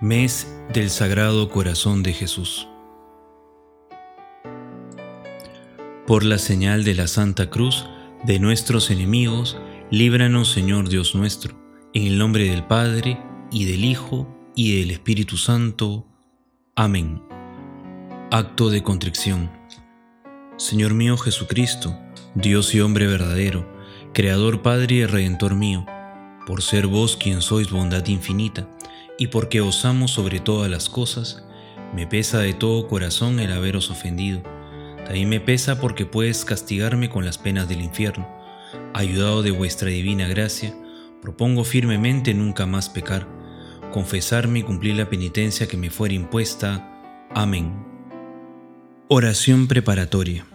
Mes del Sagrado Corazón de Jesús. Por la señal de la Santa Cruz de nuestros enemigos, líbranos Señor Dios nuestro, en el nombre del Padre, y del Hijo, y del Espíritu Santo. Amén. Acto de contrición. Señor mío Jesucristo, Dios y hombre verdadero, Creador Padre y Redentor mío, por ser vos quien sois bondad infinita, y porque os amo sobre todas las cosas, me pesa de todo corazón el haberos ofendido. También me pesa porque puedes castigarme con las penas del infierno. Ayudado de vuestra divina gracia, propongo firmemente nunca más pecar, confesarme y cumplir la penitencia que me fuera impuesta. Amén. Oración preparatoria.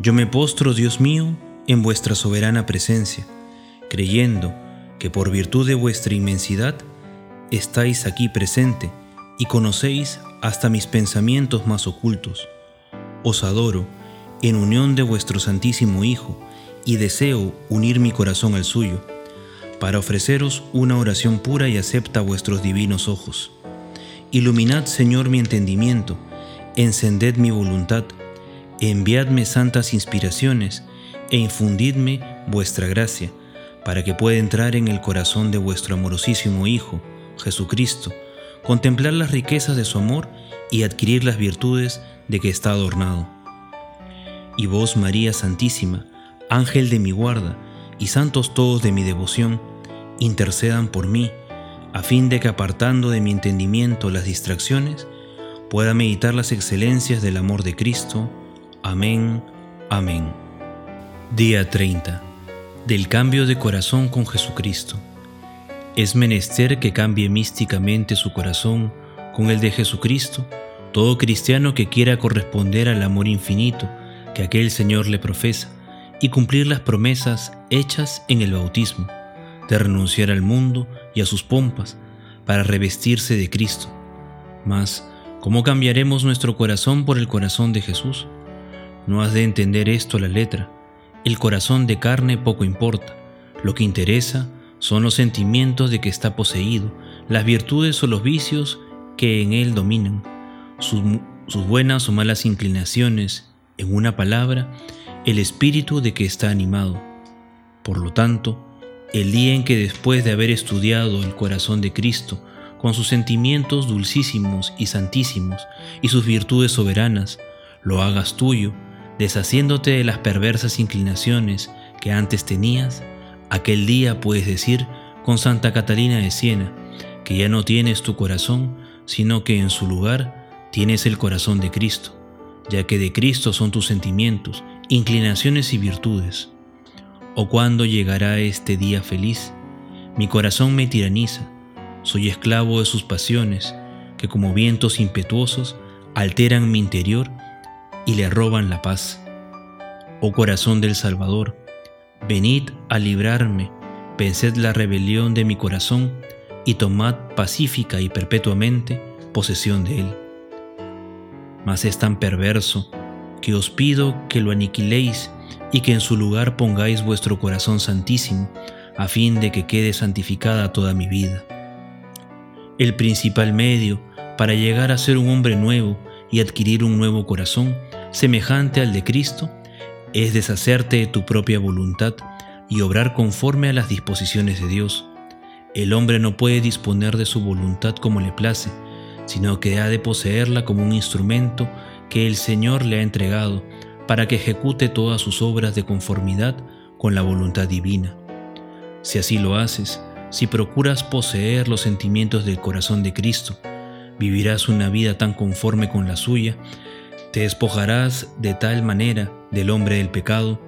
Yo me postro, Dios mío, en vuestra soberana presencia, creyendo que por virtud de vuestra inmensidad, estáis aquí presente y conocéis hasta mis pensamientos más ocultos. Os adoro en unión de vuestro Santísimo Hijo y deseo unir mi corazón al suyo, para ofreceros una oración pura y acepta vuestros divinos ojos. Iluminad, Señor, mi entendimiento, encended mi voluntad, enviadme santas inspiraciones e infundidme vuestra gracia, para que pueda entrar en el corazón de vuestro amorosísimo Hijo, Jesucristo, contemplar las riquezas de su amor y adquirir las virtudes de que está adornado. Y vos, María Santísima, Ángel de mi guarda, y santos todos de mi devoción, intercedan por mí, a fin de que apartando de mi entendimiento las distracciones, pueda meditar las excelencias del amor de Cristo. Amén, amén. Día 30. Del cambio de corazón con Jesucristo. Es menester que cambie místicamente su corazón con el de Jesucristo, todo cristiano que quiera corresponder al amor infinito que aquel Señor le profesa y cumplir las promesas hechas en el bautismo, de renunciar al mundo y a sus pompas para revestirse de Cristo. Mas, ¿cómo cambiaremos nuestro corazón por el corazón de Jesús? No has de entender esto a la letra. El corazón de carne poco importa. Lo que interesa son los sentimientos de que está poseído, las virtudes o los vicios que en él dominan, sus, buenas o malas inclinaciones, en una palabra, el espíritu de que está animado. Por lo tanto, el día en que después de haber estudiado el corazón de Cristo, con sus sentimientos dulcísimos y santísimos y sus virtudes soberanas, lo hagas tuyo, deshaciéndote de las perversas inclinaciones que antes tenías, Aquel día puedes decir con Santa Catalina de Siena que ya no tienes tu corazón, sino que en su lugar tienes el corazón de Cristo, ya que de Cristo son tus sentimientos, inclinaciones y virtudes. ¿O cuándo llegará este día feliz? Mi corazón me tiraniza, soy esclavo de sus pasiones, que como vientos impetuosos alteran mi interior y le roban la paz. Oh corazón del Salvador, Venid a librarme, venced la rebelión de mi corazón y tomad pacífica y perpetuamente posesión de él. Mas es tan perverso que os pido que lo aniquiléis y que en su lugar pongáis vuestro corazón santísimo, a fin de que quede santificada toda mi vida. El principal medio para llegar a ser un hombre nuevo y adquirir un nuevo corazón, semejante al de Cristo, es deshacerte de tu propia voluntad y obrar conforme a las disposiciones de Dios. El hombre no puede disponer de su voluntad como le place, sino que ha de poseerla como un instrumento que el Señor le ha entregado para que ejecute todas sus obras de conformidad con la voluntad divina. Si así lo haces, si procuras poseer los sentimientos del corazón de Cristo, vivirás una vida tan conforme con la suya, te despojarás de tal manera del hombre del pecado,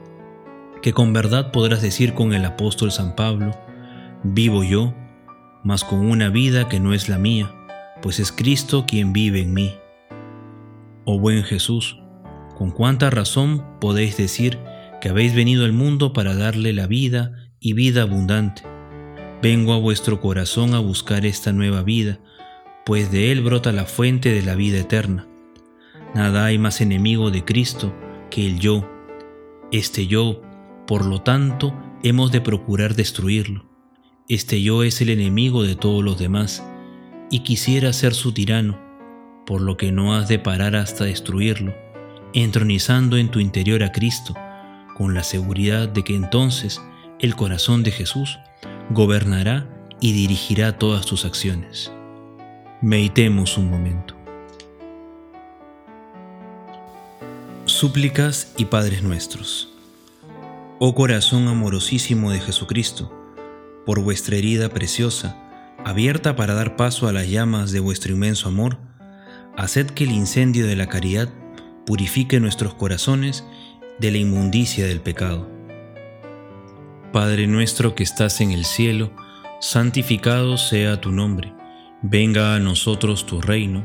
que con verdad podrás decir con el apóstol San Pablo, vivo yo, mas con una vida que no es la mía, pues es Cristo quien vive en mí. Oh buen Jesús, con cuánta razón podéis decir que habéis venido al mundo para darle la vida y vida abundante. Vengo a vuestro corazón a buscar esta nueva vida, pues de él brota la fuente de la vida eterna. Nada hay más enemigo de Cristo que el yo. Este yo, por lo tanto, hemos de procurar destruirlo. Este yo es el enemigo de todos los demás, y quisiera ser su tirano, por lo que no has de parar hasta destruirlo, entronizando en tu interior a Cristo, con la seguridad de que entonces el corazón de Jesús gobernará y dirigirá todas tus acciones. Meditemos un momento. Súplicas y Padres nuestros. Oh corazón amorosísimo de Jesucristo, por vuestra herida preciosa, abierta para dar paso a las llamas de vuestro inmenso amor, haced que el incendio de la caridad purifique nuestros corazones de la inmundicia del pecado. Padre nuestro que estás en el cielo, santificado sea tu nombre, venga a nosotros tu reino,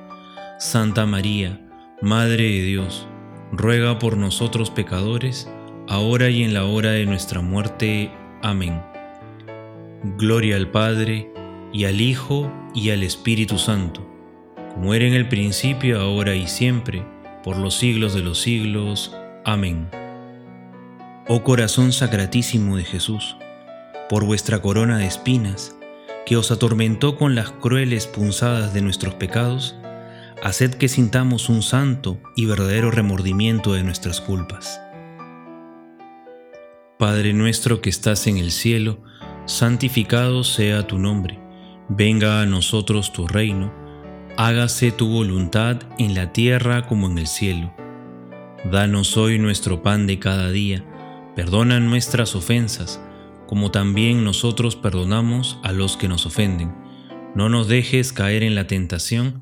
Santa María, Madre de Dios, ruega por nosotros pecadores, ahora y en la hora de nuestra muerte. Amén. Gloria al Padre, y al Hijo, y al Espíritu Santo, como era en el principio, ahora y siempre, por los siglos de los siglos. Amén. Oh corazón sacratísimo de Jesús, por vuestra corona de espinas, que os atormentó con las crueles punzadas de nuestros pecados, haced que sintamos un santo y verdadero remordimiento de nuestras culpas. Padre nuestro que estás en el cielo, santificado sea tu nombre, venga a nosotros tu reino, hágase tu voluntad en la tierra como en el cielo. Danos hoy nuestro pan de cada día, perdona nuestras ofensas, como también nosotros perdonamos a los que nos ofenden. No nos dejes caer en la tentación,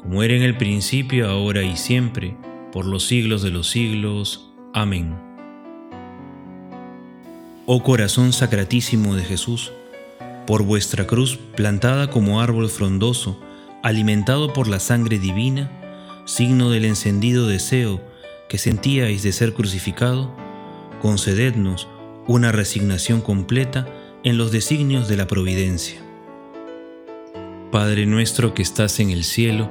como era en el principio, ahora y siempre, por los siglos de los siglos. Amén. Oh corazón sacratísimo de Jesús, por vuestra cruz plantada como árbol frondoso, alimentado por la sangre divina, signo del encendido deseo que sentíais de ser crucificado, concedednos una resignación completa en los designios de la providencia. Padre nuestro que estás en el cielo,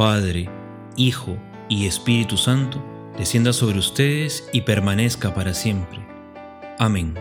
Padre, Hijo y Espíritu Santo, descienda sobre ustedes y permanezca para siempre. Amén.